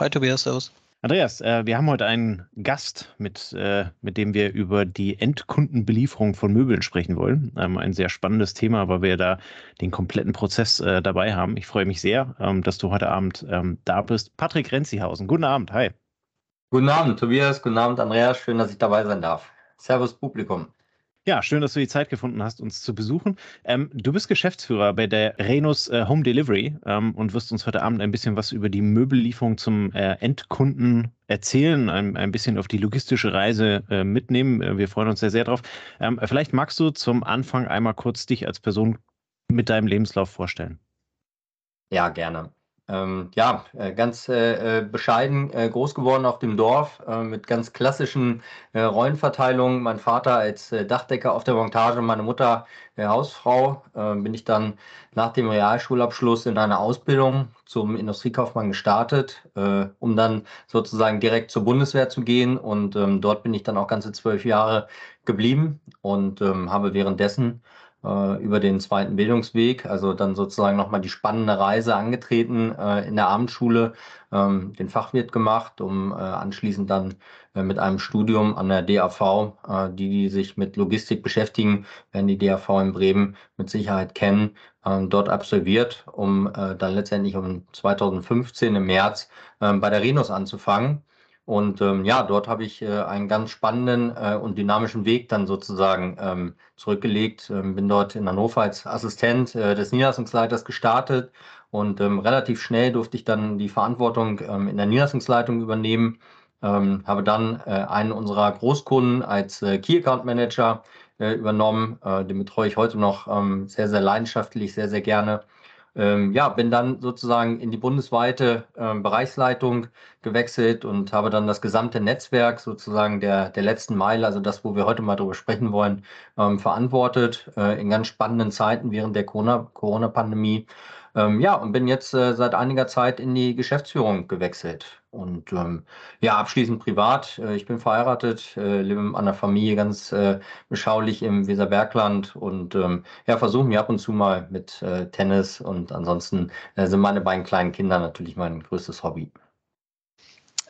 Hi Tobias, servus. Andreas, äh, wir haben heute einen Gast, mit, äh, mit dem wir über die Endkundenbelieferung von Möbeln sprechen wollen. Ähm, ein sehr spannendes Thema, weil wir da den kompletten Prozess äh, dabei haben. Ich freue mich sehr, ähm, dass du heute Abend ähm, da bist. Patrick Renzihausen, guten Abend, hi. Guten Abend, Tobias, guten Abend, Andreas, schön, dass ich dabei sein darf. Servus, Publikum. Ja, schön, dass du die Zeit gefunden hast, uns zu besuchen. Ähm, du bist Geschäftsführer bei der Renus äh, Home Delivery ähm, und wirst uns heute Abend ein bisschen was über die Möbellieferung zum äh, Endkunden erzählen, ein, ein, bisschen auf die logistische Reise äh, mitnehmen. Äh, wir freuen uns sehr, sehr drauf. Ähm, vielleicht magst du zum Anfang einmal kurz dich als Person mit deinem Lebenslauf vorstellen. Ja, gerne. Ähm, ja, äh, ganz äh, äh, bescheiden äh, groß geworden auf dem Dorf äh, mit ganz klassischen äh, Rollenverteilungen. Mein Vater als Dachdecker auf der Montage, meine Mutter Hausfrau. bin ich dann nach dem Realschulabschluss in eine Ausbildung zum Industriekaufmann gestartet, um dann sozusagen direkt zur Bundeswehr zu gehen. Und ähm, dort bin ich dann auch ganze zwölf Jahre geblieben und ähm, habe währenddessen äh, über den zweiten Bildungsweg, also dann sozusagen nochmal die spannende Reise angetreten äh, in der Abendschule, ähm, den Fachwirt gemacht, um äh, anschließend dann äh, mit einem Studium an der DAV, äh, die, die sich mit Logistik beschäftigen, werden die DAV in Bremen mit Sicherheit kennen, ähm, dort absolviert, um dann letztendlich um 2015 im März ähm, bei der Renus anzufangen. Und ähm, ja, dort habe ich äh, einen ganz spannenden äh, und dynamischen Weg dann sozusagen ähm, zurückgelegt. Ähm, bin dort in Hannover als Assistent äh, des Niederlassungsleiters gestartet und ähm, relativ schnell durfte ich dann die Verantwortung ähm, in der Niederlassungsleitung übernehmen. Ähm, habe dann äh, einen unserer Großkunden als äh, Key Account Manager äh, übernommen. Den betreue ich heute noch sehr, sehr leidenschaftlich, sehr, sehr gerne. Ähm, ja, bin dann sozusagen in die bundesweite ähm, Bereichsleitung gewechselt und habe dann das gesamte Netzwerk sozusagen der, der letzten Meile, also das, wo wir heute mal drüber sprechen wollen, ähm, verantwortet äh, in ganz spannenden Zeiten während der Corona-Pandemie. Ähm, ja, und bin jetzt äh, seit einiger Zeit in die Geschäftsführung gewechselt. Und ähm, ja, abschließend privat. Äh, ich bin verheiratet, äh, lebe mit einer Familie ganz äh, beschaulich im Weserbergland und ähm, ja, versuche mir ab und zu mal mit äh, Tennis und ansonsten äh, sind meine beiden kleinen Kinder natürlich mein größtes Hobby.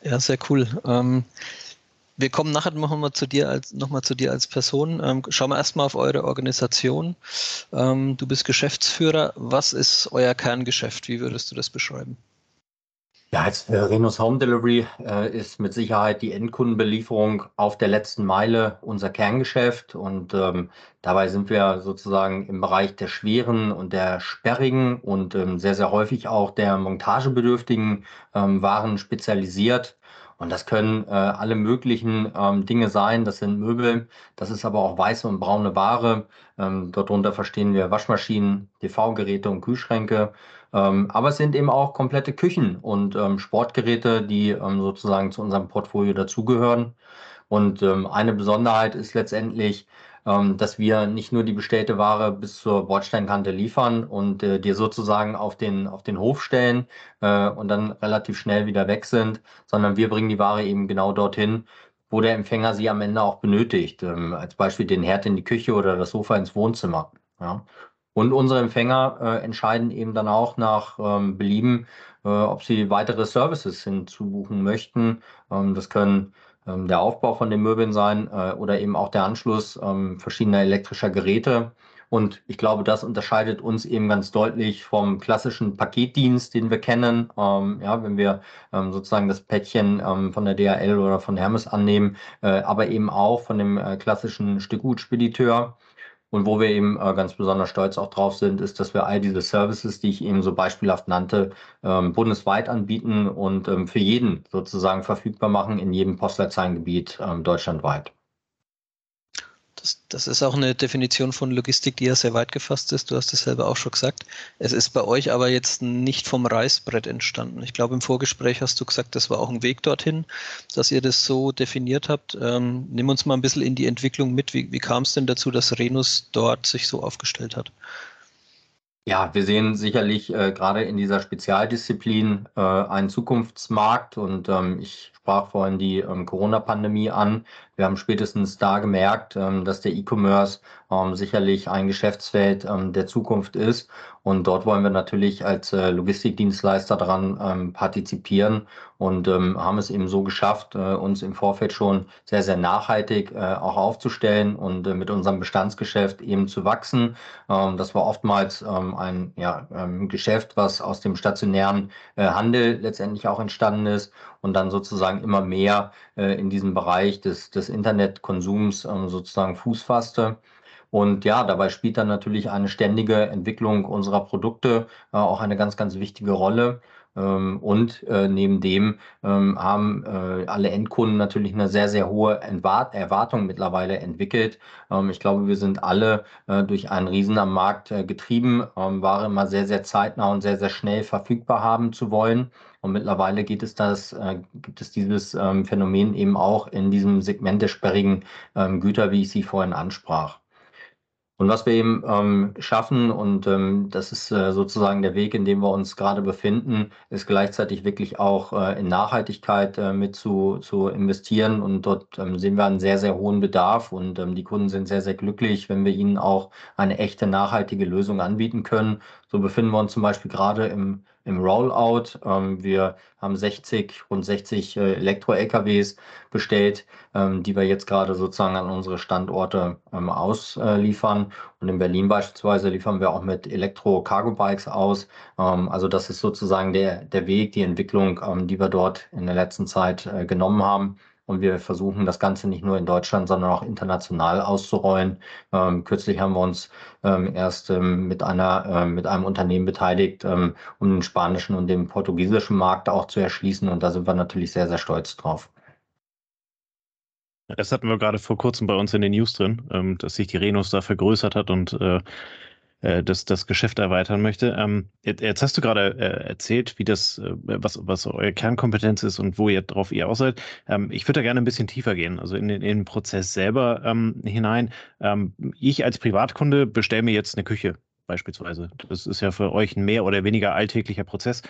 Ja, sehr cool. Ähm, wir kommen nachher nochmal zu dir als nochmal zu dir als Person. Ähm, schauen wir erstmal auf eure Organisation. Ähm, du bist Geschäftsführer. Was ist euer Kerngeschäft? Wie würdest du das beschreiben? Ja, als Renus Home Delivery äh, ist mit Sicherheit die Endkundenbelieferung auf der letzten Meile unser Kerngeschäft und ähm, dabei sind wir sozusagen im Bereich der schweren und der sperrigen und ähm, sehr, sehr häufig auch der montagebedürftigen ähm, Waren spezialisiert. Und das können äh, alle möglichen ähm, Dinge sein. Das sind Möbel, das ist aber auch weiße und braune Ware. Ähm, darunter verstehen wir Waschmaschinen, TV-Geräte und Kühlschränke. Ähm, aber es sind eben auch komplette Küchen und ähm, Sportgeräte, die ähm, sozusagen zu unserem Portfolio dazugehören. Und eine Besonderheit ist letztendlich, dass wir nicht nur die bestellte Ware bis zur Bordsteinkante liefern und äh, dir sozusagen auf den, auf den Hof stellen äh, und dann relativ schnell wieder weg sind, sondern wir bringen die Ware eben genau dorthin, wo der Empfänger sie am Ende auch benötigt. Ähm, als Beispiel den Herd in die Küche oder das Sofa ins Wohnzimmer. Ja. Und unsere Empfänger äh, entscheiden eben dann auch nach ähm, Belieben, äh, ob sie weitere Services hinzubuchen möchten. Ähm, das können ähm, der Aufbau von den Möbeln sein äh, oder eben auch der Anschluss ähm, verschiedener elektrischer Geräte. Und ich glaube, das unterscheidet uns eben ganz deutlich vom klassischen Paketdienst, den wir kennen. Ähm, ja, wenn wir ähm, sozusagen das Päckchen ähm, von der DHL oder von Hermes annehmen, äh, aber eben auch von dem äh, klassischen Stückgutspediteur. Und wo wir eben äh, ganz besonders stolz auch drauf sind, ist, dass wir all diese Services, die ich eben so beispielhaft nannte, ähm, bundesweit anbieten und ähm, für jeden sozusagen verfügbar machen in jedem Postleitzahlengebiet ähm, deutschlandweit. Das, das, ist auch eine Definition von Logistik, die ja sehr weit gefasst ist. Du hast es selber auch schon gesagt. Es ist bei euch aber jetzt nicht vom Reißbrett entstanden. Ich glaube, im Vorgespräch hast du gesagt, das war auch ein Weg dorthin, dass ihr das so definiert habt. Ähm, nimm uns mal ein bisschen in die Entwicklung mit. Wie, wie kam es denn dazu, dass Renus dort sich so aufgestellt hat? Ja, wir sehen sicherlich äh, gerade in dieser Spezialdisziplin äh, einen Zukunftsmarkt und ähm, ich sprach vorhin die ähm, Corona-Pandemie an. Wir haben spätestens da gemerkt, ähm, dass der E-Commerce ähm, sicherlich ein Geschäftsfeld ähm, der Zukunft ist. Und dort wollen wir natürlich als äh, Logistikdienstleister daran ähm, partizipieren und ähm, haben es eben so geschafft, äh, uns im Vorfeld schon sehr, sehr nachhaltig äh, auch aufzustellen und äh, mit unserem Bestandsgeschäft eben zu wachsen. Das war oftmals ein ja, Geschäft, was aus dem stationären äh, Handel letztendlich auch entstanden ist und dann sozusagen immer mehr äh, in diesem Bereich des, des Internetkonsums ähm, sozusagen Fuß fasste. Und ja, dabei spielt dann natürlich eine ständige Entwicklung unserer Produkte äh, auch eine ganz, ganz wichtige Rolle. Ähm, und äh, neben dem ähm, haben äh, alle Endkunden natürlich eine sehr, sehr hohe Entwart Erwartung mittlerweile entwickelt. Ähm, ich glaube, wir sind alle äh, durch einen Riesen am Markt äh, getrieben, ähm, Ware immer sehr, sehr zeitnah und sehr, sehr schnell verfügbar haben zu wollen. Und mittlerweile geht es das, äh, gibt es dieses ähm, Phänomen eben auch in diesem Segment der sperrigen ähm, Güter, wie ich sie vorhin ansprach. Und was wir eben ähm, schaffen, und ähm, das ist äh, sozusagen der Weg, in dem wir uns gerade befinden, ist gleichzeitig wirklich auch äh, in Nachhaltigkeit äh, mit zu, zu investieren. Und dort ähm, sehen wir einen sehr, sehr hohen Bedarf. Und ähm, die Kunden sind sehr, sehr glücklich, wenn wir ihnen auch eine echte nachhaltige Lösung anbieten können. So befinden wir uns zum Beispiel gerade im im Rollout. Ähm, wir haben 60, rund 60 äh, Elektro-LKWs bestellt, ähm, die wir jetzt gerade sozusagen an unsere Standorte ähm, ausliefern. Und in Berlin beispielsweise liefern wir auch mit Elektro-Cargo-Bikes aus. Ähm, also das ist sozusagen der, der Weg, die Entwicklung, ähm, die wir dort in der letzten Zeit äh, genommen haben. Und wir versuchen das Ganze nicht nur in Deutschland, sondern auch international auszurollen. Ähm, kürzlich haben wir uns ähm, erst ähm, mit, einer, äh, mit einem Unternehmen beteiligt, ähm, um den spanischen und den portugiesischen Markt auch zu erschließen. Und da sind wir natürlich sehr, sehr stolz drauf. Das hatten wir gerade vor kurzem bei uns in den News drin, ähm, dass sich die Renus da vergrößert hat und äh, äh, das, das Geschäft erweitern möchte. Ähm, jetzt hast du gerade äh, erzählt, wie das, äh, was, was eure Kernkompetenz ist und wo ihr drauf ihr aus seid. Ähm, ich würde da gerne ein bisschen tiefer gehen, also in den, in den Prozess selber ähm, hinein. Ähm, ich als Privatkunde bestelle mir jetzt eine Küche beispielsweise. Das ist ja für euch ein mehr oder weniger alltäglicher Prozess.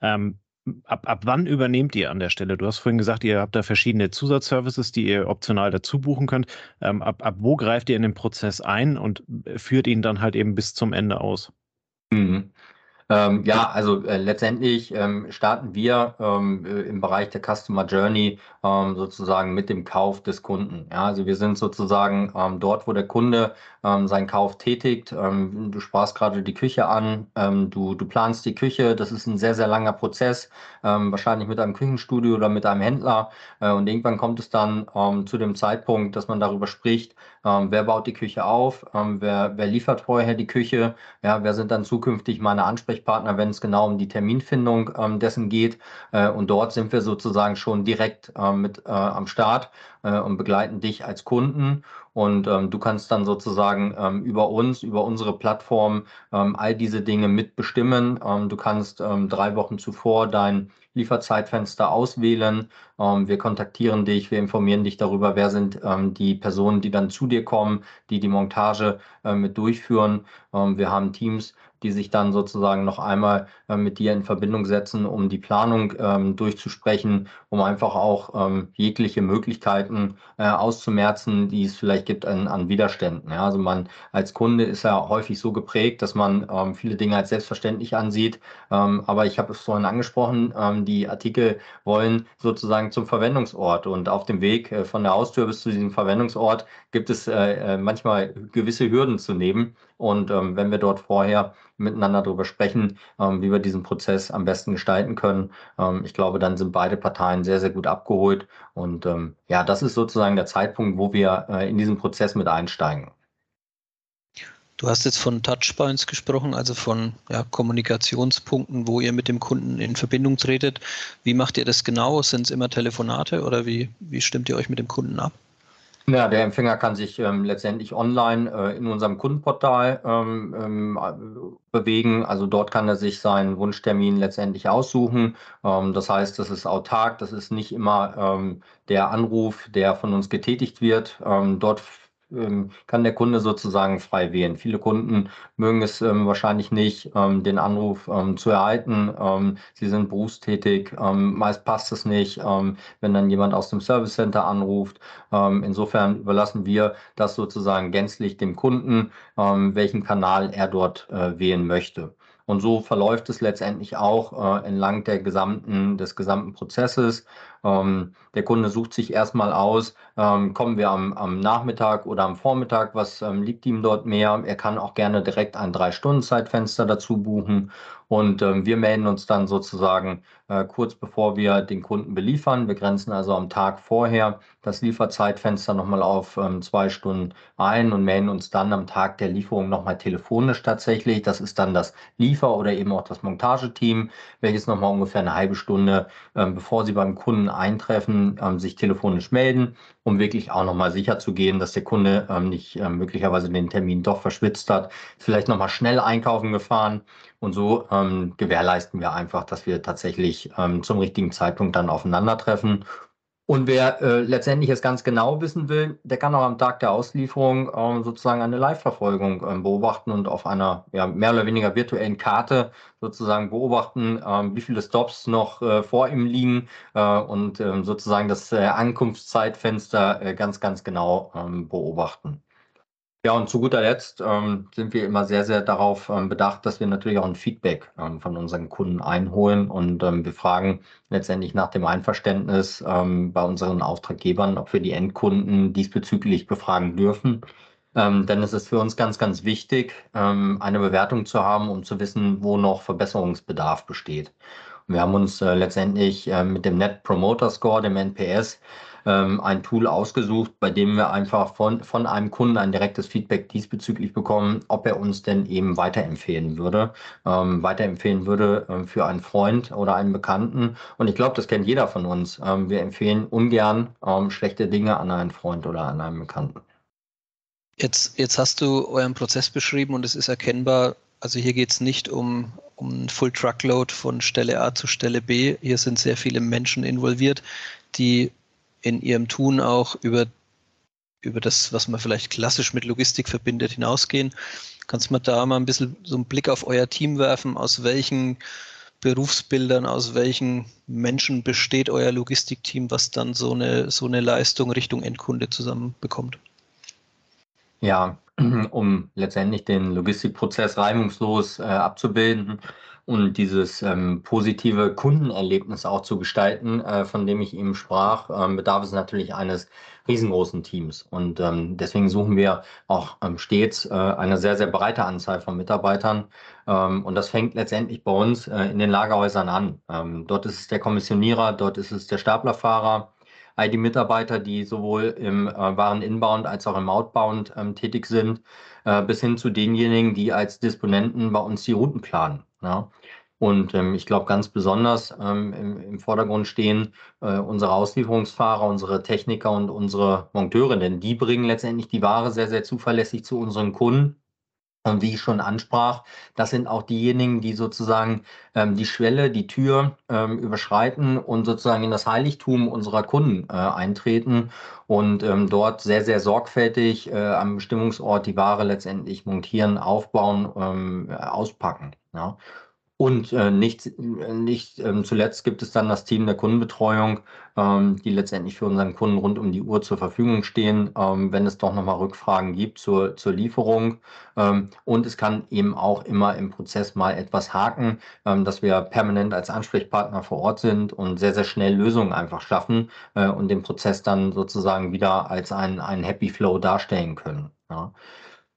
Ähm, Ab, ab wann übernehmt ihr an der Stelle? Du hast vorhin gesagt, ihr habt da verschiedene Zusatzservices, die ihr optional dazu buchen könnt. Ähm, ab, ab wo greift ihr in den Prozess ein und führt ihn dann halt eben bis zum Ende aus? Mhm. Ähm, ja, also äh, letztendlich ähm, starten wir ähm, äh, im Bereich der Customer Journey ähm, sozusagen mit dem Kauf des Kunden. Ja, also wir sind sozusagen ähm, dort, wo der Kunde ähm, seinen Kauf tätigt. du sprachst gerade die Küche an, du, du planst die Küche. Das ist ein sehr, sehr langer Prozess, wahrscheinlich mit einem Küchenstudio oder mit einem Händler. Äh, und irgendwann kommt es dann zu dem Zeitpunkt, dass man darüber spricht, wer baut die Küche auf, wer, wer liefert vorher die Küche, ja, wer sind dann zukünftig meine Ansprechpartner wenn es genau um die Terminfindung ähm, dessen geht. Äh, und dort sind wir sozusagen schon direkt äh, mit äh, am Start äh, und begleiten dich als Kunden. Und ähm, du kannst dann sozusagen ähm, über uns, über unsere Plattform ähm, all diese Dinge mitbestimmen. Ähm, du kannst ähm, drei Wochen zuvor dein Lieferzeitfenster auswählen. Ähm, wir kontaktieren dich, wir informieren dich darüber, wer sind ähm, die Personen, die dann zu dir kommen, die die Montage äh, mit durchführen. Ähm, wir haben Teams, die sich dann sozusagen noch einmal äh, mit dir in Verbindung setzen, um die Planung ähm, durchzusprechen, um einfach auch ähm, jegliche Möglichkeiten äh, auszumerzen, die es vielleicht gibt an, an Widerständen. Ja, also man als Kunde ist ja häufig so geprägt, dass man ähm, viele Dinge als selbstverständlich ansieht. Ähm, aber ich habe es vorhin angesprochen, ähm, die Artikel wollen sozusagen zum Verwendungsort und auf dem Weg äh, von der Haustür bis zu diesem Verwendungsort gibt es äh, äh manchmal gewisse Hürden zu nehmen. Und ähm, wenn wir dort vorher miteinander darüber sprechen, ähm, wie wir diesen Prozess am besten gestalten können, ähm, ich glaube, dann sind beide Parteien sehr, sehr gut abgeholt. Und ähm, ja, das ist sozusagen der Zeitpunkt, wo wir äh, in diesen Prozess mit einsteigen. Du hast jetzt von Touchpoints gesprochen, also von ja, Kommunikationspunkten, wo ihr mit dem Kunden in Verbindung tretet. Wie macht ihr das genau? Sind es immer Telefonate oder wie, wie stimmt ihr euch mit dem Kunden ab? Ja, der Empfänger kann sich ähm, letztendlich online äh, in unserem Kundenportal ähm, ähm, bewegen. Also dort kann er sich seinen Wunschtermin letztendlich aussuchen. Ähm, das heißt, das ist autark, das ist nicht immer ähm, der Anruf, der von uns getätigt wird. Ähm, dort kann der Kunde sozusagen frei wählen. Viele Kunden mögen es ähm, wahrscheinlich nicht, ähm, den Anruf ähm, zu erhalten. Ähm, sie sind berufstätig, ähm, meist passt es nicht, wenn dann jemand aus dem Service Center anruft. insofern überlassen wir das sozusagen gänzlich dem Kunden, welchen Kanal er dort äh, wählen möchte. Und so verläuft es letztendlich auch äh, entlang der gesamten, des gesamten Prozesses. Ähm, der Kunde sucht sich erstmal aus, ähm, kommen wir am, am, Nachmittag oder am Vormittag, was ähm, liegt ihm dort mehr. Er kann auch gerne direkt ein Drei-Stunden-Zeitfenster dazu buchen und ähm, wir melden uns dann sozusagen äh, kurz bevor wir den Kunden beliefern. Wir grenzen also am Tag vorher das Lieferzeitfenster nochmal auf ähm, zwei Stunden ein und melden uns dann am Tag der Lieferung nochmal telefonisch tatsächlich. Das ist dann das Liefer- oder eben auch das Montageteam, welches nochmal ungefähr eine halbe Stunde, ähm, bevor sie beim Kunden eintreffen, ähm, sich telefonisch melden, um wirklich auch nochmal sicher zu gehen, dass der Kunde ähm, nicht ähm, möglicherweise den Termin doch verschwitzt hat, vielleicht nochmal schnell einkaufen gefahren und so ähm, gewährleisten wir einfach, dass wir tatsächlich ähm, zum richtigen Zeitpunkt dann aufeinandertreffen. Und wer äh, letztendlich es ganz genau wissen will, der kann auch am Tag der Auslieferung ähm, sozusagen eine Live-Verfolgung ähm, beobachten und auf einer ja, mehr oder weniger virtuellen Karte sozusagen beobachten, ähm, wie viele Stops noch äh, vor ihm liegen äh, und ähm, sozusagen das äh, Ankunftszeitfenster äh, ganz, ganz genau ähm, beobachten. Ja, und zu guter Letzt ähm, sind wir immer sehr, sehr darauf ähm, bedacht, dass wir natürlich auch ein Feedback ähm, von unseren Kunden einholen und ähm, wir fragen letztendlich nach dem Einverständnis ähm, bei unseren Auftraggebern, ob wir die Endkunden diesbezüglich befragen dürfen. Ähm, denn es ist für uns ganz, ganz wichtig, eine Bewertung zu haben, um zu wissen, wo noch Verbesserungsbedarf besteht. Und wir haben uns äh, letztendlich äh, mit dem Net Promoter Score, dem NPS, ähm, ein Tool ausgesucht, bei dem wir einfach von, von einem Kunden ein direktes Feedback diesbezüglich bekommen, ob er uns denn eben weiterempfehlen würde, ähm, weiterempfehlen würde äh, für einen Freund oder einen Bekannten. Und ich glaube, das kennt jeder von uns. Ähm, wir empfehlen ungern ähm, schlechte Dinge an einen Freund oder an einen Bekannten. Jetzt, jetzt hast du euren Prozess beschrieben und es ist erkennbar, also hier geht es nicht um, um Full Truckload von Stelle A zu Stelle B. Hier sind sehr viele Menschen involviert, die in ihrem Tun auch über, über das, was man vielleicht klassisch mit Logistik verbindet, hinausgehen. Kannst du mal da mal ein bisschen so einen Blick auf euer Team werfen? Aus welchen Berufsbildern, aus welchen Menschen besteht euer Logistikteam, was dann so eine, so eine Leistung Richtung Endkunde zusammenbekommt? Ja, um letztendlich den Logistikprozess reibungslos äh, abzubilden, und dieses ähm, positive Kundenerlebnis auch zu gestalten, äh, von dem ich eben sprach, ähm, bedarf es natürlich eines riesengroßen Teams. Und ähm, deswegen suchen wir auch ähm, stets äh, eine sehr, sehr breite Anzahl von Mitarbeitern. Ähm, und das fängt letztendlich bei uns äh, in den Lagerhäusern an. Ähm, dort ist es der Kommissionierer, dort ist es der Staplerfahrer, all die Mitarbeiter, die sowohl im äh, Waren Inbound als auch im Outbound tätig sind, äh, bis hin zu denjenigen, die als Disponenten bei uns die Routen planen. Ja. Und ähm, ich glaube, ganz besonders ähm, im, im, Vordergrund stehen äh, unsere Auslieferungsfahrer, unsere Techniker und unsere Monteure, denn die bringen letztendlich die Ware sehr, sehr zuverlässig zu unseren Kunden. Und wie ich schon ansprach, das sind auch diejenigen, die sozusagen ähm, die Schwelle, die Tür ähm, überschreiten und sozusagen in das Heiligtum unserer Kunden äh, eintreten und ähm, dort sehr, sehr sorgfältig äh, am Bestimmungsort die Ware letztendlich montieren, aufbauen, ähm, auspacken. Ja. Und äh, nicht, nicht ähm, zuletzt gibt es dann das Team der Kundenbetreuung, ähm, die letztendlich für unseren Kunden rund um die Uhr zur Verfügung stehen, ähm, wenn es doch nochmal Rückfragen gibt zur, zur Lieferung. Ähm, und es kann eben auch immer im Prozess mal etwas haken, ähm, dass wir permanent als Ansprechpartner vor Ort sind und sehr, sehr schnell Lösungen einfach schaffen äh, und den Prozess dann sozusagen wieder als einen, einen Happy Flow darstellen können. Ja.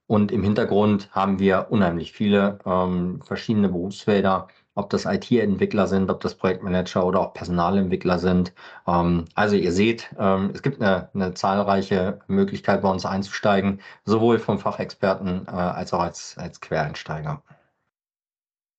Und im Hintergrund haben wir unheimlich viele ähm, verschiedene Berufsfelder, ob das IT-Entwickler sind, ob das Projektmanager oder auch Personalentwickler sind. Ähm, also ihr seht, ähm, es gibt eine, eine, zahlreiche Möglichkeit bei uns einzusteigen, sowohl vom Fachexperten äh, als auch als, als Quereinsteiger.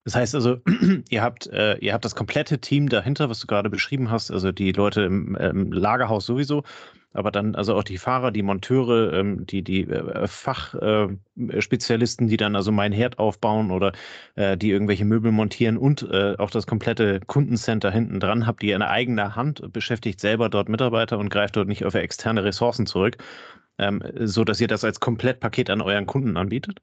Das heißt also, ihr habt, äh, ihr habt das komplette Team dahinter, was du gerade beschrieben hast, also die Leute im, im Lagerhaus sowieso, aber dann also auch die Fahrer, die Monteure, ähm, die, die äh, Fachspezialisten, äh, die dann also mein Herd aufbauen oder äh, die irgendwelche Möbel montieren und äh, auch das komplette Kundencenter hinten dran habt ihr in eigener Hand, beschäftigt selber dort Mitarbeiter und greift dort nicht auf externe Ressourcen zurück, ähm, so dass ihr das als Komplettpaket an euren Kunden anbietet?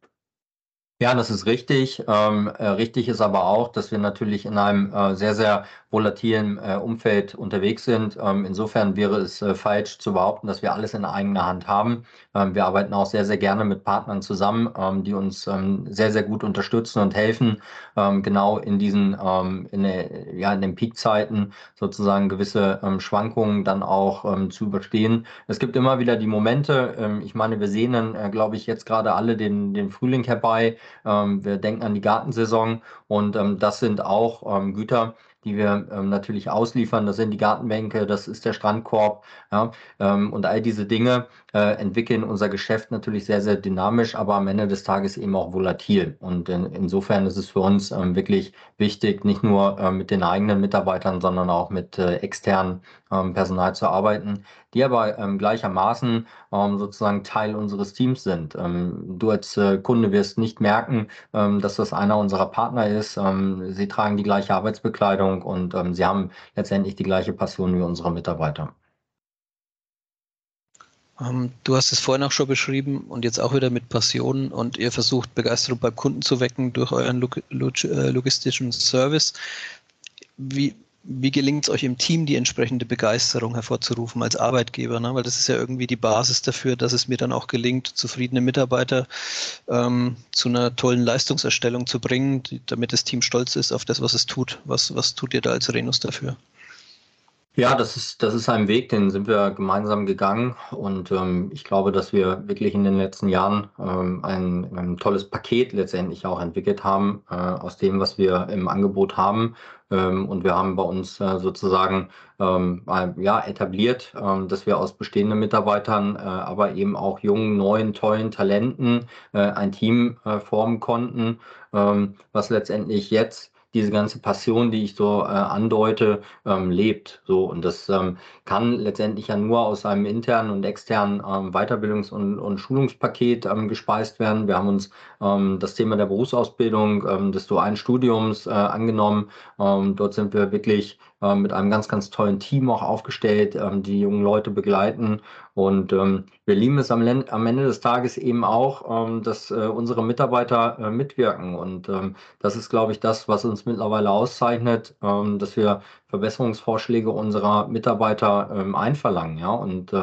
Ja, das ist richtig. Ähm, äh, richtig ist aber auch, dass wir natürlich in einem äh, sehr, sehr volatilen äh, Umfeld unterwegs sind. Ähm, insofern wäre es äh, falsch zu behaupten, dass wir alles in eigener Hand haben. Ähm, wir arbeiten auch sehr, sehr gerne mit Partnern zusammen, ähm, die uns ähm, sehr, sehr gut unterstützen und helfen, ähm, genau in diesen, in, der, ja, in den Peakzeiten sozusagen gewisse Schwankungen dann auch zu überstehen. Es gibt immer wieder die Momente, ich meine, wir sehen dann, äh, glaube ich, jetzt gerade alle den, den Frühling herbei ähm, wir denken an die Gartensaison und ähm, das sind auch ähm, Güter, die wir ähm, natürlich ausliefern. Das sind die Gartenbänke, das ist der Strandkorb. Ja, ähm, und all diese Dinge entwickeln unser Geschäft natürlich sehr, sehr dynamisch, aber am Ende des Tages eben auch volatil. Und in, insofern ist es für uns ähm, wirklich wichtig, nicht nur äh, mit den eigenen Mitarbeitern, sondern auch mit äh, externen ähm, Personal zu arbeiten, die aber ähm, gleichermaßen ähm, sozusagen Teil unseres Teams sind. Ähm, du als äh, Kunde wirst nicht merken, ähm, dass das einer unserer Partner ist. Sie tragen die gleiche Arbeitsbekleidung und sie haben letztendlich die gleiche Passion wie unsere Mitarbeiter. Ähm, du hast es vorhin auch schon beschrieben und jetzt auch wieder mit Passion und ihr versucht Begeisterung beim Kunden zu wecken durch euren log äh, logistischen Service. Wie, wie gelingt es euch im Team, die entsprechende Begeisterung hervorzurufen als Arbeitgeber? Ne? Weil das ist ja irgendwie die Basis dafür, dass es mir dann auch gelingt, zufriedene Mitarbeiter ähm, zu einer tollen Leistungserstellung zu bringen, die, damit das Team stolz ist auf das, was es tut. Was, was tut ihr da als Renus dafür? Ja, das ist, das ist ein Weg, den sind wir gemeinsam gegangen. Und ähm, ich glaube, dass wir wirklich in den letzten Jahren ähm, ein, ein tolles Paket letztendlich auch entwickelt haben äh, aus dem, was wir im Angebot haben. Ähm, und wir haben bei uns äh, sozusagen ähm, ja, etabliert, ähm, dass wir aus bestehenden Mitarbeitern, äh, aber eben auch jungen, neuen, tollen Talenten äh, ein Team äh, formen konnten, ähm, was letztendlich jetzt diese ganze Passion, die ich so äh, andeute, ähm, lebt. So und das ähm, kann letztendlich ja nur aus einem internen und externen ähm, Weiterbildungs- und, und Schulungspaket ähm, gespeist werden. Wir haben uns ähm, das Thema der Berufsausbildung ähm, des dualen Studiums äh, angenommen. dort sind wir wirklich äh, mit einem ganz, ganz tollen Team auch aufgestellt, ähm, die jungen Leute begleiten. Und ähm, wir lieben es am, am, Ende des Tages eben auch, ähm, dass äh, unsere Mitarbeiter äh, mitwirken. Und ähm, das ist, glaube ich, das, was uns mittlerweile auszeichnet, ähm, dass wir Verbesserungsvorschläge unserer Mitarbeiter ähm, einverlangen. Ja? Und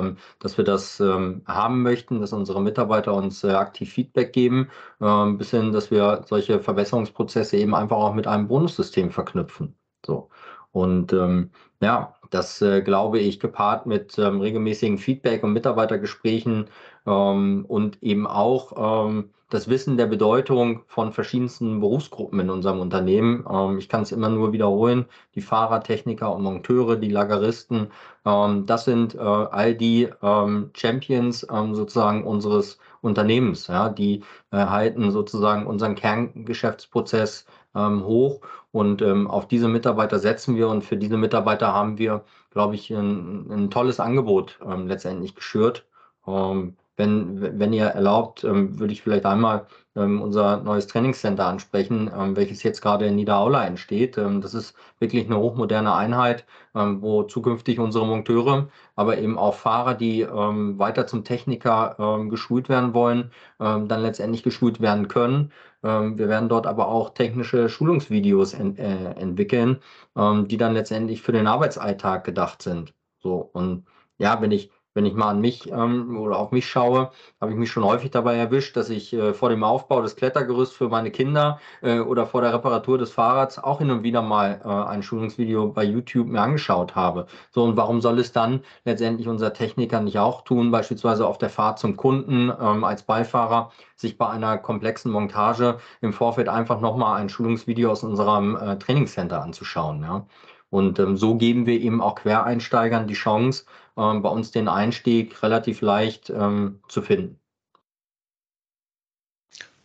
dass wir das haben möchten, dass unsere Mitarbeiter uns äh, aktiv Feedback geben, bis hin, dass wir solche Verbesserungsprozesse eben einfach auch mit einem Bonussystem verknüpfen. So. Und ähm, ja, das äh, glaube ich, gepaart mit ähm, regelmäßigen Feedback und Mitarbeitergesprächen ähm, und eben auch ähm, das Wissen der Bedeutung von verschiedensten Berufsgruppen in unserem Unternehmen. Ähm, ich kann es immer nur wiederholen, die Fahrer, Techniker und Monteure, die Lageristen, ähm, das sind äh, all die ähm, Champions ähm, sozusagen unseres Unternehmens. Ja, die äh, halten sozusagen unseren Kerngeschäftsprozess hoch. Und ähm, auf diese Mitarbeiter setzen wir und für diese Mitarbeiter haben wir, glaube ich, ein, ein tolles Angebot ähm, letztendlich geschürt. Ähm, wenn, wenn ihr erlaubt, ähm, würde ich vielleicht einmal ähm, unser neues Trainingscenter ansprechen, ähm, welches jetzt gerade in Niederaula entsteht. Das ist wirklich eine hochmoderne Einheit, wo zukünftig unsere Monteure, aber eben auch Fahrer, die weiter zum Techniker geschult werden wollen, dann letztendlich geschult werden können. Wir werden dort aber auch technische Schulungsvideos en äh, entwickeln, die dann letztendlich für den Arbeitsalltag gedacht sind. So und ja, wenn ich wenn ich mal an mich ähm, oder auf mich schaue, habe ich mich schon häufig dabei erwischt, dass ich äh, vor dem Aufbau des Klettergerüsts für meine Kinder äh, oder vor der Reparatur des Fahrrads auch hin und wieder mal äh, ein Schulungsvideo bei YouTube mir angeschaut habe. So, und warum soll es dann letztendlich unser Techniker nicht auch tun, beispielsweise auf der Fahrt zum Kunden ähm, als Beifahrer, sich bei einer komplexen Montage im Vorfeld einfach nochmal ein Schulungsvideo aus unserem äh, Trainingscenter anzuschauen. Ja? Und ähm, so geben wir eben auch Quereinsteigern die Chance, ähm, bei uns den Einstieg relativ leicht ähm, zu finden.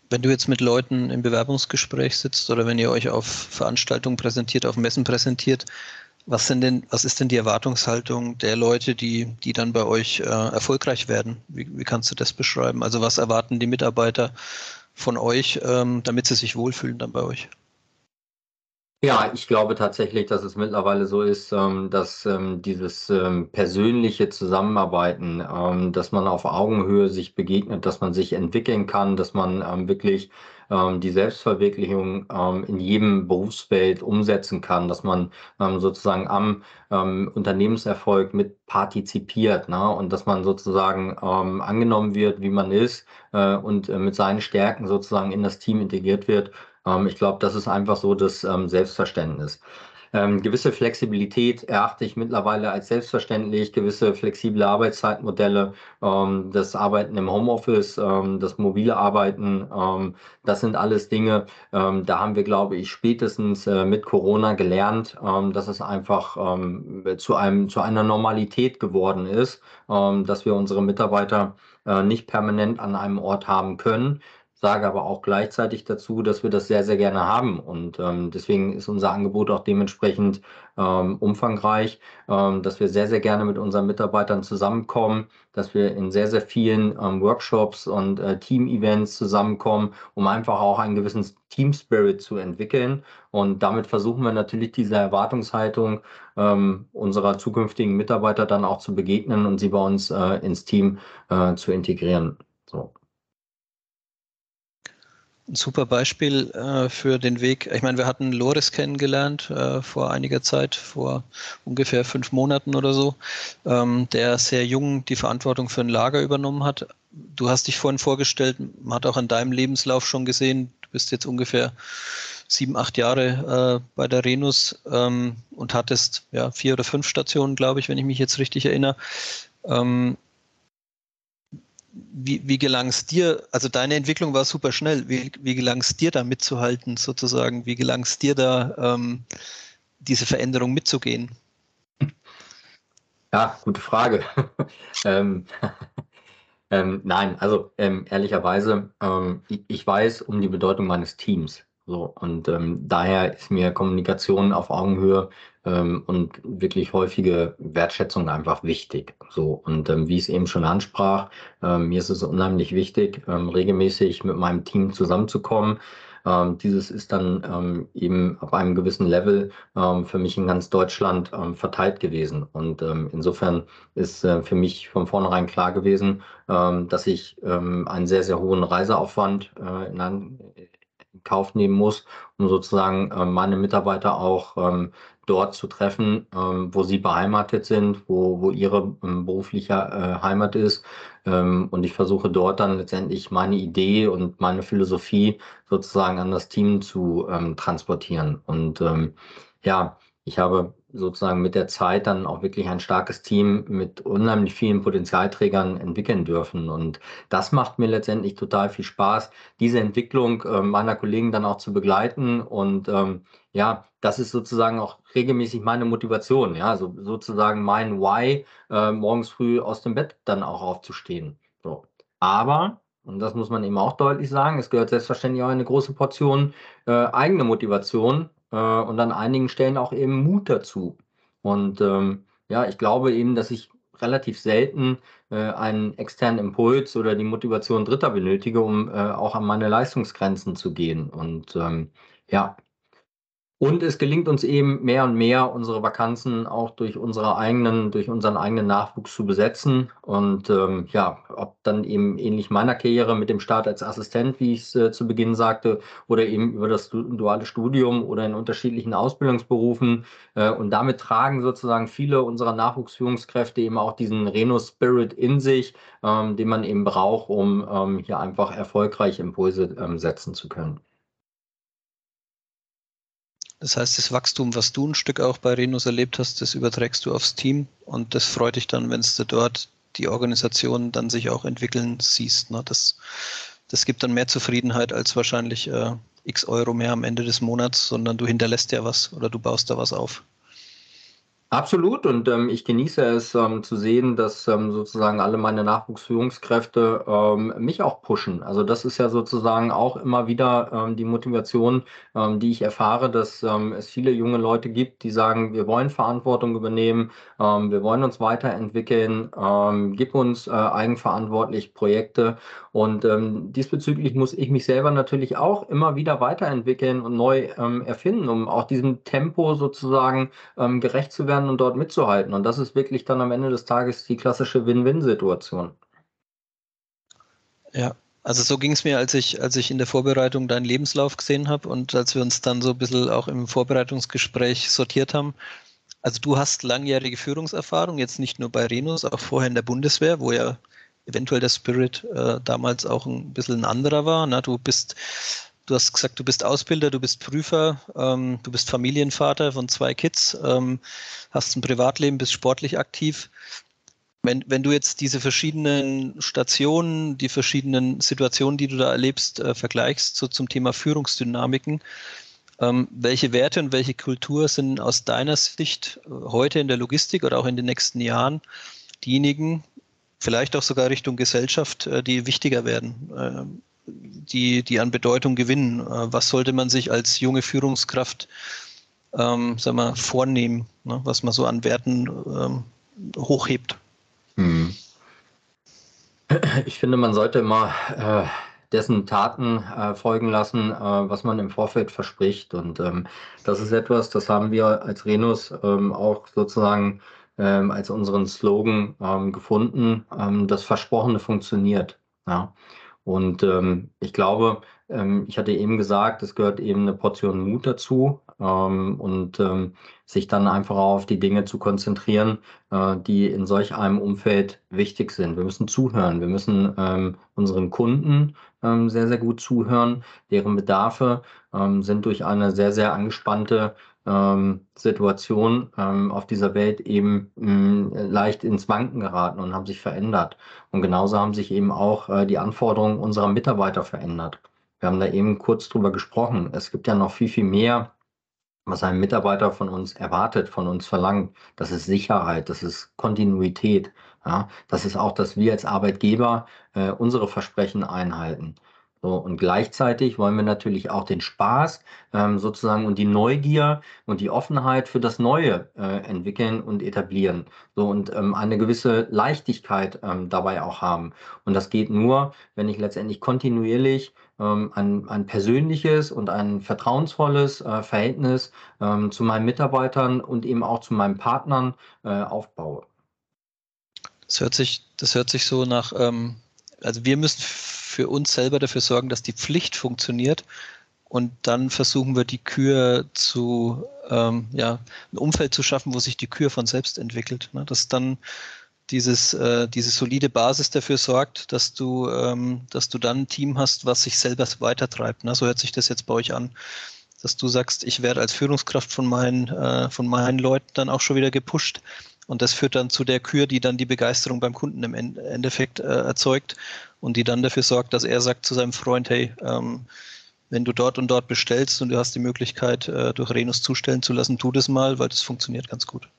Wenn du jetzt mit Leuten im Bewerbungsgespräch sitzt oder wenn ihr euch auf Veranstaltungen präsentiert, auf Messen präsentiert, was denn, was ist denn die Erwartungshaltung der Leute, die, die dann bei euch äh, erfolgreich werden? Wie, wie kannst du das beschreiben? Also was erwarten die Mitarbeiter von euch, ähm, damit sie sich wohlfühlen dann bei euch? Ja, ich glaube tatsächlich, dass es mittlerweile so ist, ähm, dass ähm, dieses ähm, persönliche Zusammenarbeiten, dass man auf Augenhöhe sich begegnet, dass man sich entwickeln kann, dass man wirklich die Selbstverwirklichung in jedem Berufsfeld umsetzen kann, dass man sozusagen am Unternehmenserfolg mit partizipiert ne? und dass man sozusagen angenommen wird, wie man ist äh, und äh, mit seinen Stärken sozusagen in das Team integriert wird ähm, ich glaube, das ist einfach so das ähm, Selbstverständnis. Ähm, gewisse Flexibilität erachte ich mittlerweile als selbstverständlich, gewisse flexible Arbeitszeitmodelle, ähm, das Arbeiten im Homeoffice, ähm, das mobile Arbeiten, ähm, das sind alles Dinge, ähm, da haben wir, glaube ich, spätestens äh, mit Corona gelernt, ähm, dass es einfach zu, einem, zu einer Normalität geworden ist, dass wir unsere Mitarbeiter äh, nicht permanent an einem Ort haben können sage aber auch gleichzeitig dazu, dass wir das sehr, sehr gerne haben. Und ähm, deswegen ist unser Angebot auch dementsprechend ähm, umfangreich, ähm, dass wir sehr, sehr gerne mit unseren Mitarbeitern zusammenkommen, dass wir in sehr, sehr vielen ähm, Workshops und äh, Team-Events zusammenkommen, um einfach auch einen gewissen Team-Spirit zu entwickeln. Und damit versuchen wir natürlich diese Erwartungshaltung ähm, unserer zukünftigen Mitarbeiter dann auch zu begegnen und sie bei uns äh, ins Team äh, zu integrieren. So ein super Beispiel äh, für den Weg. Ich meine, wir hatten Loris kennengelernt äh, vor einiger Zeit, vor ungefähr fünf Monaten oder so, ähm, der sehr jung die Verantwortung für ein Lager übernommen hat. Du hast dich vorhin vorgestellt, man hat auch an deinem Lebenslauf schon gesehen, du bist jetzt ungefähr sieben, acht Jahre äh, bei der Renus ähm, und hattest ja vier oder fünf Stationen, glaube ich, wenn ich mich jetzt richtig erinnere. Ähm, wie, wie gelang es dir, also deine Entwicklung war super schnell, wie, wie gelang es dir da mitzuhalten sozusagen, wie gelang es dir da, ähm, diese Veränderung mitzugehen? Ja, gute Frage. ähm, ähm, nein, also ähm, ehrlicherweise, ähm, ich, ich, weiß um die Bedeutung meines Teams. So, und ähm, daher ist mir Kommunikation auf Augenhöhe ähm, und wirklich häufige Wertschätzung einfach wichtig. So, und ähm, wie ich es eben schon ansprach, ähm, mir ist es unheimlich wichtig, ähm, regelmäßig mit meinem Team zusammenzukommen. Ähm, dieses ist dann ähm, eben auf einem gewissen Level ähm, für mich in ganz Deutschland ähm, verteilt gewesen. Und ähm, insofern ist äh, für mich von vornherein klar gewesen, ähm, dass ich ähm, einen sehr, sehr hohen Reiseaufwand äh, in, in Kauf nehmen muss, um sozusagen äh, meine Mitarbeiter auch ähm, dort zu treffen, ähm, wo sie beheimatet sind, wo, wo ihre ähm, berufliche äh, Heimat ist. Ähm, und ich versuche dort dann letztendlich meine Idee und meine Philosophie sozusagen an das Team zu ähm, transportieren. Und ähm, ja, ich habe sozusagen mit der Zeit dann auch wirklich ein starkes Team mit unheimlich vielen Potenzialträgern entwickeln dürfen. Und das macht mir letztendlich total viel Spaß, diese Entwicklung äh, meiner Kollegen dann auch zu begleiten. Und ähm, ja, das ist sozusagen auch regelmäßig meine Motivation, ja, so, sozusagen mein Why, äh, morgens früh aus dem Bett dann auch aufzustehen. So. Aber, und das muss man eben auch deutlich sagen, es gehört selbstverständlich auch eine große Portion äh, eigene Motivation äh, und an einigen Stellen auch eben Mut dazu. Und ähm, ja, ich glaube eben, dass ich relativ selten äh, einen externen Impuls oder die Motivation Dritter benötige, um äh, auch an meine Leistungsgrenzen zu gehen. Und ähm, ja, und es gelingt uns eben mehr und mehr, unsere Vakanzen auch durch unsere eigenen, durch unseren eigenen Nachwuchs zu besetzen. Und ähm, ja, ob dann eben ähnlich meiner Karriere mit dem Start als Assistent, wie ich es äh, zu Beginn sagte, oder eben über das duale Studium oder in unterschiedlichen Ausbildungsberufen. Äh, und damit tragen sozusagen viele unserer Nachwuchsführungskräfte eben auch diesen Reno-Spirit in sich, ähm, den man eben braucht, um ähm, hier einfach erfolgreich Impulse ähm, setzen zu können. Das heißt, das Wachstum, was du ein Stück auch bei Renus erlebt hast, das überträgst du aufs Team und das freut dich dann, wenn du dort die Organisation dann sich auch entwickeln siehst. Ne? Das, das gibt dann mehr Zufriedenheit als wahrscheinlich äh, x Euro mehr am Ende des Monats, sondern du hinterlässt ja was oder du baust da was auf. Absolut. Und ähm, ich genieße es ähm, zu sehen, dass ähm, sozusagen alle meine Nachwuchsführungskräfte ähm, mich auch pushen. Also das ist ja sozusagen auch immer wieder ähm, die Motivation, ähm, die ich erfahre, dass es viele junge Leute gibt, die sagen, wir wollen Verantwortung übernehmen, wir wollen uns weiterentwickeln, gib uns äh, eigenverantwortlich Projekte. Und diesbezüglich muss ich mich selber natürlich auch immer wieder weiterentwickeln und neu erfinden, um auch diesem Tempo sozusagen gerecht zu werden und dort mitzuhalten. Und das ist wirklich dann am Ende des Tages die klassische Win-Win-Situation. Ja, also so ging es mir, als ich, als ich in der Vorbereitung deinen Lebenslauf gesehen habe und als wir uns dann so ein bisschen auch im Vorbereitungsgespräch sortiert haben. Also du hast langjährige Führungserfahrung, jetzt nicht nur bei Renus, auch vorher in der Bundeswehr, wo ja eventuell der Spirit äh, damals auch ein bisschen ein anderer war. Ne? Du bist, du hast gesagt, du bist Ausbilder, du bist Prüfer, ähm, du bist Familienvater von zwei Kids, ähm, hast ein Privatleben, bist sportlich aktiv. Wenn, wenn du jetzt diese verschiedenen Stationen, die verschiedenen Situationen, die du da erlebst, äh, vergleichst, so zum Thema Führungsdynamiken, ähm, welche Werte und welche Kultur sind aus deiner Sicht äh, heute in der Logistik oder auch in den nächsten Jahren diejenigen, vielleicht auch sogar Richtung Gesellschaft, äh, die wichtiger werden, äh, die, die an Bedeutung gewinnen. Äh, was sollte man sich als junge Führungskraft ähm, sag mal, vornehmen, ne? was man so an Werten ähm, hochhebt? Hm. Ich finde, man sollte immer äh, dessen Taten äh, folgen lassen, äh, was man im Vorfeld verspricht. Und ähm, das ist etwas, das haben wir als Renus ähm, auch sozusagen ähm, als unseren Slogan ähm, gefunden. Ähm, das Versprochene funktioniert. Ja. Und ähm, ich glaube, ähm, ich hatte eben gesagt, es gehört eben eine Portion Mut dazu ähm, und ähm, sich dann einfach auf die Dinge zu konzentrieren, äh, die in solch einem Umfeld wichtig sind. Wir müssen zuhören, wir müssen ähm, unseren Kunden ähm, sehr, sehr gut zuhören. Deren Bedarfe sind durch eine sehr, sehr angespannte ähm, Situation ähm, auf dieser Welt eben mh, mm, leicht ins Wanken geraten und haben sich verändert. Und genauso haben sich eben auch äh, die Anforderungen unserer Mitarbeiter verändert. Wir haben da eben kurz drüber gesprochen. Es gibt ja noch viel, viel mehr, was ein Mitarbeiter von uns erwartet, von uns verlangt. Das ist Sicherheit, das ist Kontinuität. Ja? Das ist auch, dass wir als Arbeitgeber äh, unsere Versprechen einhalten. So, und gleichzeitig wollen wir natürlich auch den Spaß ähm, sozusagen und die Neugier und die Offenheit für das Neue äh, entwickeln und etablieren. So und ähm, eine gewisse Leichtigkeit ähm, dabei auch haben. Und das geht nur, wenn ich letztendlich kontinuierlich ähm, ein, ein persönliches und ein vertrauensvolles äh, Verhältnis ähm, zu meinen Mitarbeitern und eben auch zu meinen Partnern äh, aufbaue. Das hört sich, das hört sich so nach, ähm, also wir müssen für uns selber dafür sorgen, dass die Pflicht funktioniert. Und dann versuchen wir die Kür zu, ähm, ja, ein Umfeld zu schaffen, wo sich die Kür von selbst entwickelt. Ne? Dass dann dieses, äh, diese solide Basis dafür sorgt, dass du, ähm, dass du dann ein Team hast, was sich selber weitertreibt. Ne? So hört sich das jetzt bei euch an. Dass du sagst, ich werde als Führungskraft von meinen, äh, von meinen Leuten dann auch schon wieder gepusht. Und das führt dann zu der Kür, die dann die Begeisterung beim Kunden im Endeffekt äh, erzeugt und die dann dafür sorgt, dass er sagt zu seinem Freund, hey, ähm, wenn du dort und dort bestellst und du hast die Möglichkeit, äh, durch Renus zustellen zu lassen, tu das mal, weil das funktioniert ganz gut.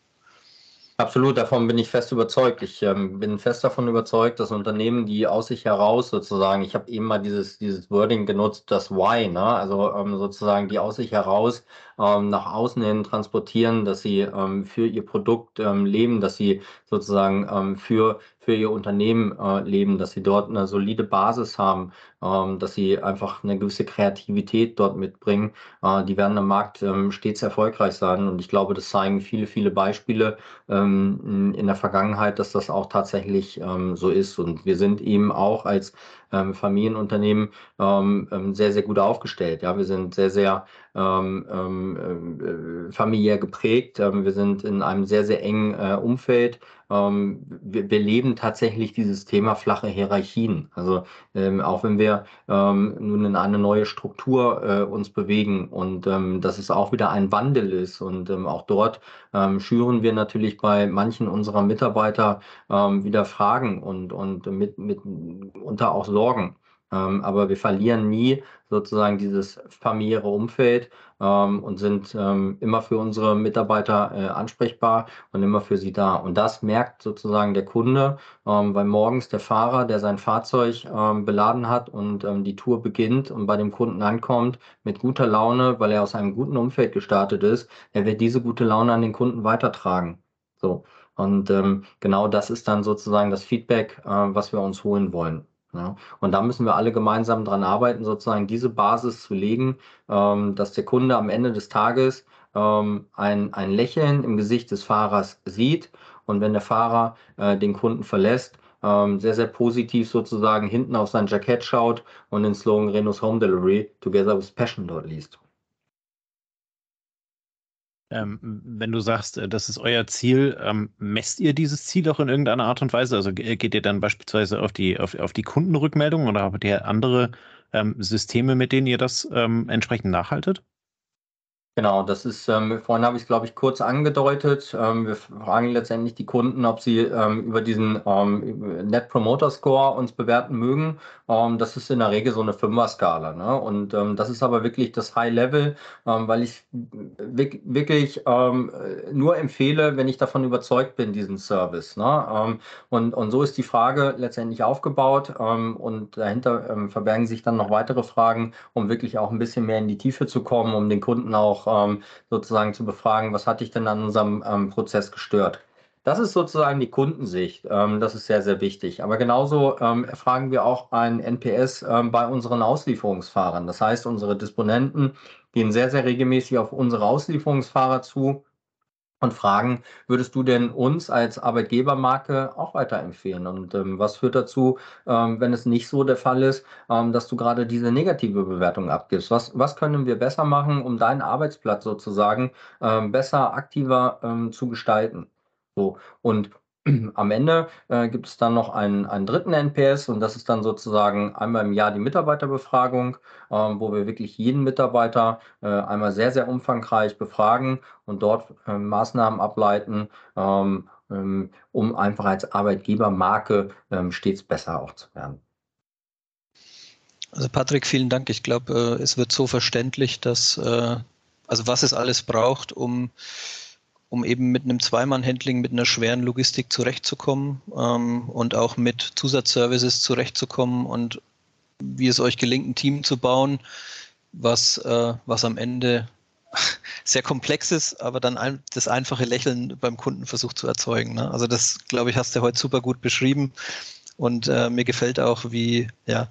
Absolut, davon bin ich fest überzeugt. Ich ähm, bin fest davon überzeugt, dass Unternehmen, die aus sich heraus sozusagen, ich habe eben mal dieses, dieses Wording genutzt, das Why, ne? also ähm, sozusagen die aus sich heraus nach außen hin transportieren, dass sie ähm, für ihr Produkt ähm, leben, dass sie sozusagen ähm, für, für ihr Unternehmen äh, leben, dass sie dort eine solide Basis haben, ähm, dass sie einfach eine gewisse Kreativität dort mitbringen. Äh, die werden am Markt ähm, stets erfolgreich sein und ich glaube, das zeigen viele, viele Beispiele ähm, in der Vergangenheit, dass das auch tatsächlich ähm, so ist und wir sind eben auch als ähm, Familienunternehmen ähm, ähm, sehr, sehr gut aufgestellt. Ja, wir sind sehr, sehr ähm, ähm, äh, familiär geprägt. Ähm, wir sind in einem sehr, sehr engen äh, Umfeld. Ähm, wir, wir, leben tatsächlich dieses Thema flache Hierarchien. Also ähm, auch wenn wir ähm, nun in eine neue Struktur äh, uns bewegen und ähm, dass es auch wieder ein Wandel ist und auch dort schüren wir natürlich bei manchen unserer Mitarbeiter wieder Fragen und, und mit, mit unter auch Sorgen. Ähm, aber wir verlieren nie sozusagen dieses familiäre Umfeld ähm, und sind ähm, immer für unsere Mitarbeiter äh, ansprechbar und immer für sie da. Und das merkt sozusagen der Kunde, ähm, weil morgens der Fahrer, der sein Fahrzeug ähm, beladen hat und ähm, die Tour beginnt und bei dem Kunden ankommt mit guter Laune, weil er aus einem guten Umfeld gestartet ist, er wird diese gute Laune an den Kunden weitertragen. So. Und genau das ist dann sozusagen das Feedback, äh, was wir uns holen wollen. Ja, und da müssen wir alle gemeinsam dran arbeiten, sozusagen diese Basis zu legen, ähm, dass der Kunde am Ende des Tages ähm, ein, ein Lächeln im Gesicht des Fahrers sieht und wenn der Fahrer äh, den Kunden verlässt, ähm, sehr, sehr positiv sozusagen hinten auf sein Jackett schaut und den Slogan Renault's Home Delivery Together with Passion dort liest. Ähm, wenn du sagst, äh, das ist euer Ziel, ähm, messt ihr dieses Ziel auch in irgendeiner Art und Weise? Also geht ihr dann beispielsweise auf die, auf, auf die Kundenrückmeldung oder habt ihr andere ähm, Systeme, mit denen ihr das ähm, entsprechend nachhaltet? Genau, das ist, ähm, vorhin habe ich es, glaube ich, kurz angedeutet. Ähm, wir fragen letztendlich die Kunden, ob sie ähm, über diesen ähm, Net Promoter Score uns bewerten mögen. Ähm, das ist in der Regel so eine Fünfer-Skala. Ne? Und ähm, das ist aber wirklich das High Level, weil ich wirklich nur empfehle, wenn ich davon überzeugt bin, diesen Service. Ne? und, und so ist die Frage letztendlich aufgebaut und dahinter verbergen sich dann noch weitere Fragen, um wirklich auch ein bisschen mehr in die Tiefe zu kommen, um den Kunden auch ähm, sozusagen zu befragen, was hat dich denn an unserem ähm, Prozess gestört. Das ist sozusagen die Kundensicht. Ähm, das ist sehr, sehr wichtig. Aber genauso ähm, erfragen wir auch ein NPS ähm, bei unseren Auslieferungsfahrern. Das heißt, unsere Disponenten gehen sehr, sehr regelmäßig auf unsere Auslieferungsfahrer zu und fragen, würdest du denn uns als Arbeitgebermarke auch weiterempfehlen? Und ähm, was führt dazu, ähm, wenn es nicht so der Fall ist, ähm, dass du gerade diese negative Bewertung abgibst? Was, was können wir besser machen, um deinen Arbeitsplatz sozusagen ähm, besser, aktiver ähm, zu gestalten? So, und am Ende äh, gibt es dann noch einen, einen dritten NPS und das ist dann sozusagen einmal im Jahr die Mitarbeiterbefragung, ähm, wo wir wirklich jeden Mitarbeiter äh, einmal sehr, sehr umfangreich befragen und dort äh, Maßnahmen ableiten, ähm, ähm, um einfach als Arbeitgebermarke ähm, stets besser auch zu werden. Also Patrick, vielen Dank. Ich glaube, äh, es wird so verständlich, dass äh, also was es alles braucht, um um eben mit einem Zweimann-Handling, mit einer schweren Logistik zurechtzukommen ähm, und auch mit Zusatzservices zurechtzukommen und wie es euch gelingt, ein Team zu bauen, was, äh, was am Ende sehr komplex ist, aber dann ein, das einfache Lächeln beim Kunden versucht zu erzeugen. Ne? Also das, glaube ich, hast du heute super gut beschrieben. Und äh, mir gefällt auch, wie, ja,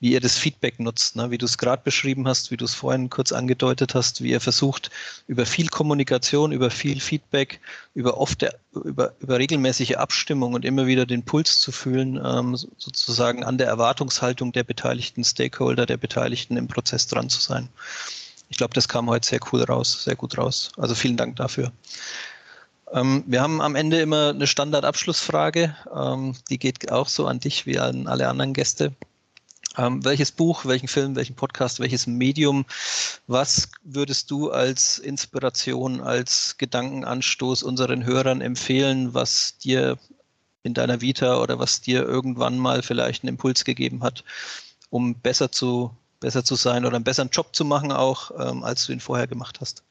wie ihr das Feedback nutzt, ne? wie du es gerade beschrieben hast, wie du es vorhin kurz angedeutet hast, wie ihr versucht, über viel Kommunikation, über viel Feedback, über oft über, über regelmäßige Abstimmung und immer wieder den Puls zu fühlen, ähm, sozusagen an der Erwartungshaltung der beteiligten Stakeholder, der Beteiligten im Prozess dran zu sein. Ich glaube, das kam heute sehr cool raus, sehr gut raus. Also vielen Dank dafür. Ähm, wir haben am Ende immer eine Standardabschlussfrage. Ähm, die geht auch so an dich wie an alle anderen Gäste. Ähm, welches Buch, welchen Film, welchen Podcast, welches Medium, was würdest du als Inspiration, als Gedankenanstoß unseren Hörern empfehlen, was dir in deiner Vita oder was dir irgendwann mal vielleicht einen Impuls gegeben hat, um besser zu, besser zu sein oder einen besseren Job zu machen auch, als du ihn vorher gemacht hast?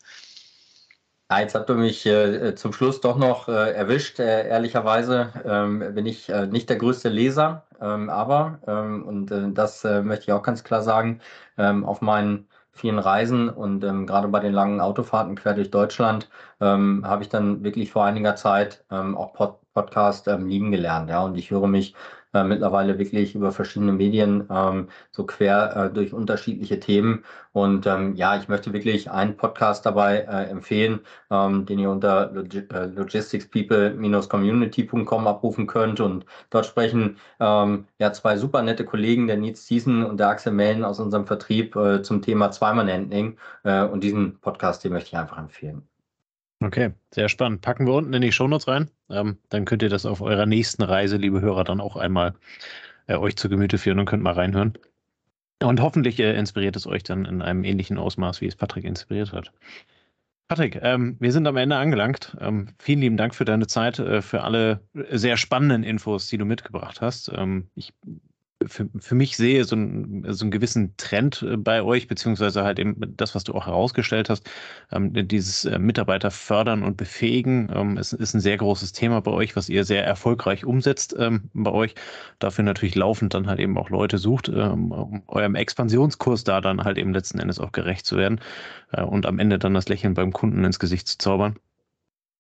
Ja, jetzt habt ihr mich äh, zum Schluss doch noch äh, erwischt. Äh, ehrlicherweise ähm, bin ich äh, nicht der größte Leser, ähm, aber, ähm, und äh, das äh, möchte ich auch ganz klar sagen, ähm, auf meinen vielen Reisen und ähm, gerade bei den langen Autofahrten quer durch Deutschland ähm, habe ich dann wirklich vor einiger Zeit auch Pod Podcast lieben gelernt. Ja, und ich höre mich äh, mittlerweile wirklich über verschiedene Medien ähm, so quer äh, durch unterschiedliche Themen. Und ähm, ja, ich möchte wirklich einen Podcast dabei äh, empfehlen, ähm, den ihr unter Log äh, logisticspeople-community.com abrufen könnt. Und dort sprechen ähm, ja zwei super nette Kollegen, der Nils Thiessen und der Axel Mellen aus unserem Vertrieb äh, zum Thema Zweimal Handling. Äh, und diesen Podcast, den möchte ich einfach empfehlen. Okay, sehr spannend. Packen wir unten in die Shownotes rein. Ähm, dann könnt ihr das auf eurer nächsten Reise, liebe Hörer, dann auch einmal äh, euch zu Gemüte führen und könnt mal reinhören. Und hoffentlich äh, inspiriert es euch dann in einem ähnlichen Ausmaß, wie es Patrick inspiriert hat. Patrick, ähm, wir sind am Ende angelangt. Ähm, vielen lieben Dank für deine Zeit, äh, für alle sehr spannenden Infos, die du mitgebracht hast. Ähm, ich für, für mich sehe, so, ein, so einen gewissen Trend äh, bei euch, beziehungsweise halt eben das, was du auch herausgestellt hast, ähm, dieses äh, Mitarbeiter fördern und befähigen, ähm, ist, ist ein sehr großes Thema bei euch, was ihr sehr erfolgreich umsetzt ähm, bei euch. Dafür natürlich laufend dann halt eben auch Leute sucht, ähm, um eurem Expansionskurs da dann halt eben letzten Endes auch gerecht zu werden äh, und am Ende dann das Lächeln beim Kunden ins Gesicht zu zaubern.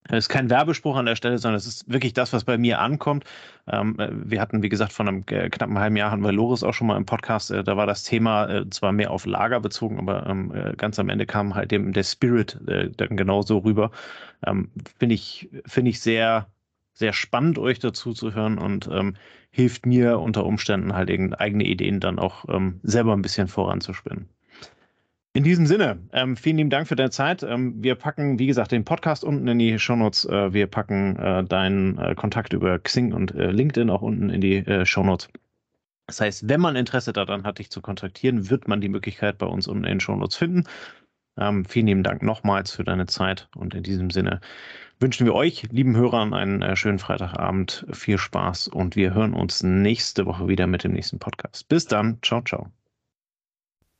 Es ist kein Werbespruch an der Stelle, sondern es ist wirklich das, was bei mir ankommt. Ähm, wir hatten, wie gesagt, von einem äh, knappen halben Jahr hatten wir Loris auch schon mal im Podcast. Äh, da war das Thema äh, zwar mehr auf Lager bezogen, aber ähm, äh, ganz am Ende kam halt dem der Spirit dann genauso rüber. Ähm, Finde ich, finde ich sehr, sehr spannend, euch dazu zu hören und hilft mir unter Umständen halt eigene Ideen dann auch selber ein bisschen voranzuspinnen. In diesem Sinne, ähm, vielen lieben Dank für deine Zeit. Ähm, wir packen, wie gesagt, den Podcast unten in die Shownotes. Äh, wir packen äh, deinen äh, Kontakt über Xing und äh, LinkedIn auch unten in die äh, Shownotes. Das heißt, wenn man Interesse daran hat, dich zu kontaktieren, wird man die Möglichkeit bei uns unten in den Shownotes finden. Ähm, vielen lieben Dank nochmals für deine Zeit und in diesem Sinne wünschen wir euch, lieben Hörern, einen äh, schönen Freitagabend, viel Spaß und wir hören uns nächste Woche wieder mit dem nächsten Podcast. Bis dann, ciao, ciao.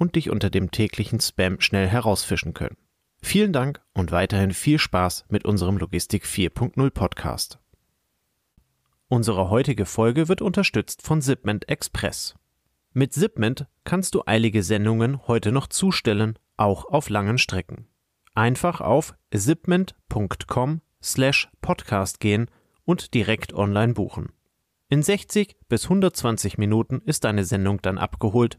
und dich unter dem täglichen Spam schnell herausfischen können. Vielen Dank und weiterhin viel Spaß mit unserem Logistik 4.0 Podcast. Unsere heutige Folge wird unterstützt von Zipment Express. Mit Zipment kannst du eilige Sendungen heute noch zustellen, auch auf langen Strecken. Einfach auf zipment.com slash podcast gehen und direkt online buchen. In 60 bis 120 Minuten ist deine Sendung dann abgeholt